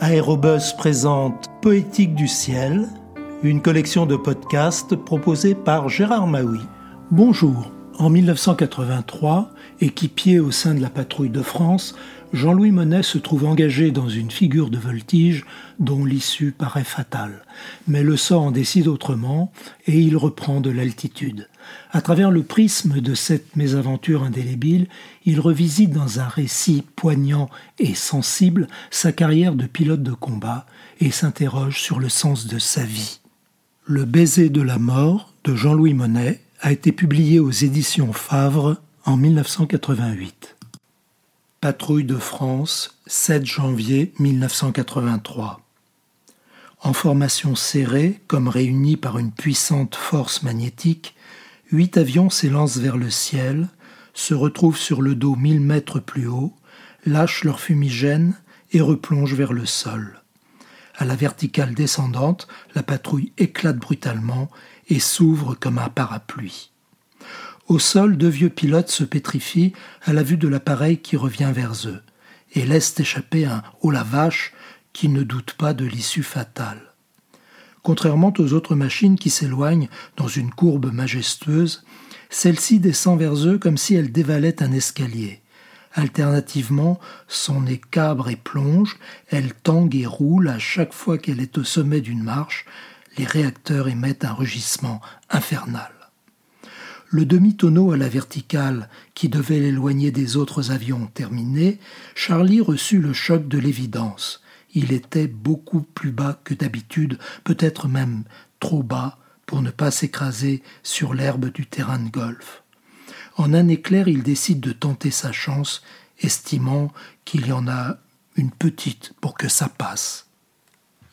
Aérobus présente Poétique du ciel, une collection de podcasts proposée par Gérard Maui. Bonjour. En 1983, équipier au sein de la patrouille de France, Jean-Louis Monet se trouve engagé dans une figure de voltige dont l'issue paraît fatale. Mais le sort en décide autrement et il reprend de l'altitude. À travers le prisme de cette mésaventure indélébile, il revisite dans un récit poignant et sensible sa carrière de pilote de combat et s'interroge sur le sens de sa vie. Le baiser de la mort de Jean-Louis Monet a été publié aux éditions Favre en 1988. Patrouille de France, 7 janvier 1983. En formation serrée, comme réunis par une puissante force magnétique, huit avions s'élancent vers le ciel, se retrouvent sur le dos mille mètres plus haut, lâchent leur fumigène et replongent vers le sol. À la verticale descendante, la patrouille éclate brutalement et s'ouvre comme un parapluie. Au sol, deux vieux pilotes se pétrifient à la vue de l'appareil qui revient vers eux et laissent échapper un haut la vache qui ne doute pas de l'issue fatale. Contrairement aux autres machines qui s'éloignent dans une courbe majestueuse, celle-ci descend vers eux comme si elle dévalait un escalier. Alternativement, son nez cabre et plonge, elle tangue et roule à chaque fois qu'elle est au sommet d'une marche, les réacteurs émettent un rugissement infernal. Le demi-tonneau à la verticale, qui devait l'éloigner des autres avions terminé, Charlie reçut le choc de l'évidence. Il était beaucoup plus bas que d'habitude, peut-être même trop bas pour ne pas s'écraser sur l'herbe du terrain de golf. En un éclair, il décide de tenter sa chance, estimant qu'il y en a une petite pour que ça passe.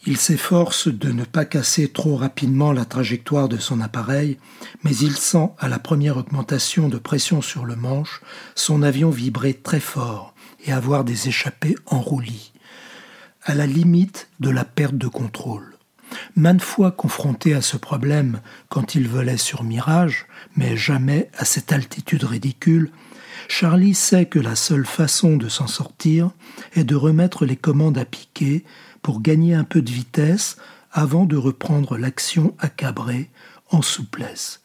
Il s'efforce de ne pas casser trop rapidement la trajectoire de son appareil, mais il sent à la première augmentation de pression sur le manche son avion vibrer très fort et avoir des échappées en roulis, à la limite de la perte de contrôle. Maintes fois confronté à ce problème quand il volait sur Mirage, mais jamais à cette altitude ridicule, Charlie sait que la seule façon de s'en sortir est de remettre les commandes à piquer pour gagner un peu de vitesse avant de reprendre l'action accabrée en souplesse.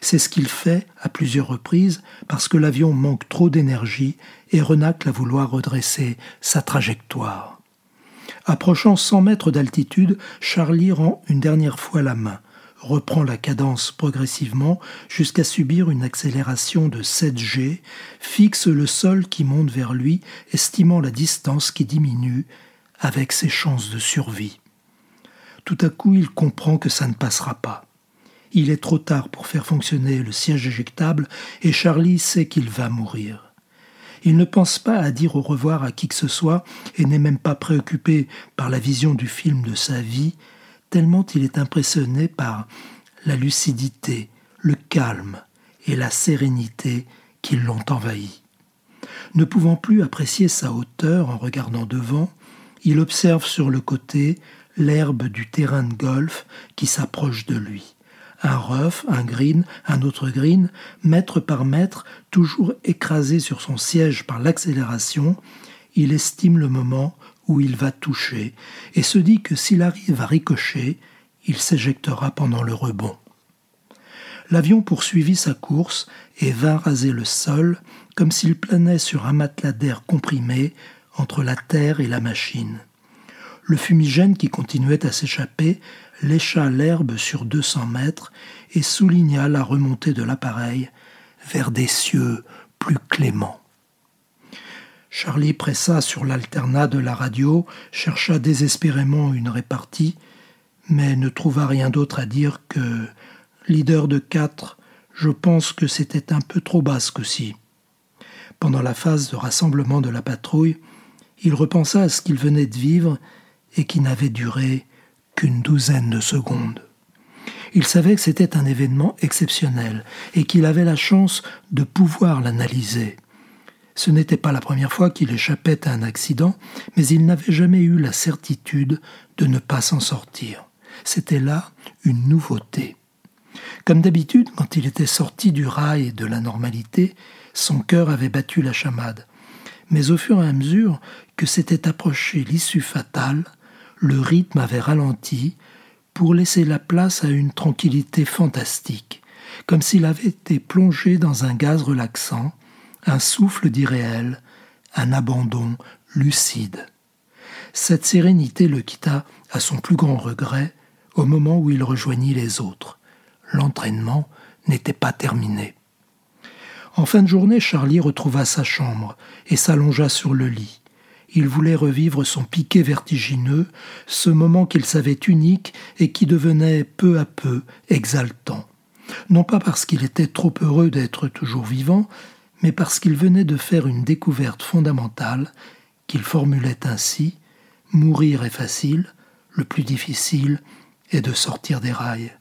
C'est ce qu'il fait à plusieurs reprises parce que l'avion manque trop d'énergie et renacle à vouloir redresser sa trajectoire. Approchant 100 mètres d'altitude, Charlie rend une dernière fois la main, reprend la cadence progressivement jusqu'à subir une accélération de 7 G, fixe le sol qui monte vers lui, estimant la distance qui diminue avec ses chances de survie. Tout à coup, il comprend que ça ne passera pas. Il est trop tard pour faire fonctionner le siège éjectable et Charlie sait qu'il va mourir. Il ne pense pas à dire au revoir à qui que ce soit et n'est même pas préoccupé par la vision du film de sa vie, tellement il est impressionné par la lucidité, le calme et la sérénité qui l'ont envahi. Ne pouvant plus apprécier sa hauteur en regardant devant, il observe sur le côté l'herbe du terrain de golf qui s'approche de lui. Un rough, un green, un autre green, mètre par mètre, toujours écrasé sur son siège par l'accélération, il estime le moment où il va toucher et se dit que s'il arrive à ricocher, il s'éjectera pendant le rebond. L'avion poursuivit sa course et vint raser le sol comme s'il planait sur un matelas d'air comprimé entre la terre et la machine. Le fumigène qui continuait à s'échapper lécha l'herbe sur deux cents mètres et souligna la remontée de l'appareil vers des cieux plus cléments. Charlie pressa sur l'alternat de la radio, chercha désespérément une répartie, mais ne trouva rien d'autre à dire que Leader de quatre, je pense que c'était un peu trop basque aussi. Pendant la phase de rassemblement de la patrouille, il repensa à ce qu'il venait de vivre et qui n'avait duré qu'une douzaine de secondes. Il savait que c'était un événement exceptionnel et qu'il avait la chance de pouvoir l'analyser. Ce n'était pas la première fois qu'il échappait à un accident, mais il n'avait jamais eu la certitude de ne pas s'en sortir. C'était là une nouveauté. Comme d'habitude, quand il était sorti du rail de la normalité, son cœur avait battu la chamade Mais au fur et à mesure que s'était approché l'issue fatale, le rythme avait ralenti pour laisser la place à une tranquillité fantastique, comme s'il avait été plongé dans un gaz relaxant, un souffle d'irréel, un abandon lucide. Cette sérénité le quitta à son plus grand regret au moment où il rejoignit les autres. L'entraînement n'était pas terminé. En fin de journée, Charlie retrouva sa chambre et s'allongea sur le lit. Il voulait revivre son piquet vertigineux, ce moment qu'il savait unique et qui devenait peu à peu exaltant. Non pas parce qu'il était trop heureux d'être toujours vivant, mais parce qu'il venait de faire une découverte fondamentale qu'il formulait ainsi Mourir est facile, le plus difficile est de sortir des rails.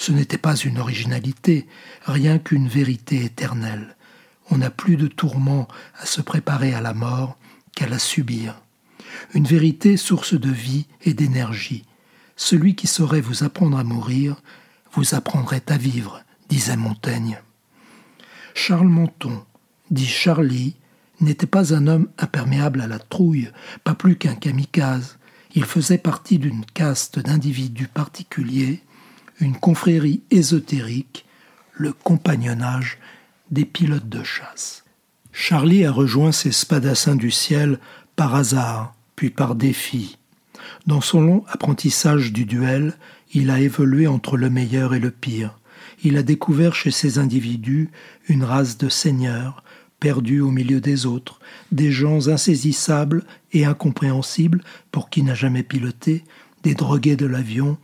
Ce n'était pas une originalité, rien qu'une vérité éternelle. On n'a plus de tourment à se préparer à la mort qu'à la subir. Une vérité source de vie et d'énergie. Celui qui saurait vous apprendre à mourir vous apprendrait à vivre, disait Montaigne. Charles Monton, dit Charlie, n'était pas un homme imperméable à la trouille, pas plus qu'un kamikaze. Il faisait partie d'une caste d'individus particuliers, une confrérie ésotérique, le compagnonnage des pilotes de chasse. Charlie a rejoint ces spadassins du ciel par hasard, puis par défi. Dans son long apprentissage du duel, il a évolué entre le meilleur et le pire. Il a découvert chez ces individus une race de seigneurs, perdus au milieu des autres, des gens insaisissables et incompréhensibles pour qui n'a jamais piloté, des drogués de l'avion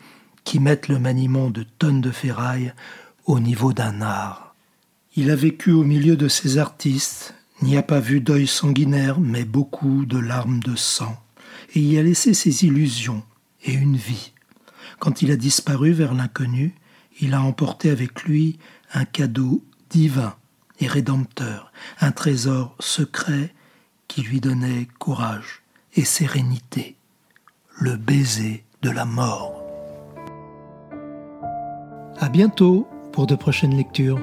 qui mettent le maniement de tonnes de ferraille au niveau d'un art. Il a vécu au milieu de ces artistes, n'y a pas vu d'œil sanguinaire, mais beaucoup de larmes de sang, et y a laissé ses illusions et une vie. Quand il a disparu vers l'inconnu, il a emporté avec lui un cadeau divin et rédempteur, un trésor secret qui lui donnait courage et sérénité, le baiser de la mort. Bientôt pour de prochaines lectures.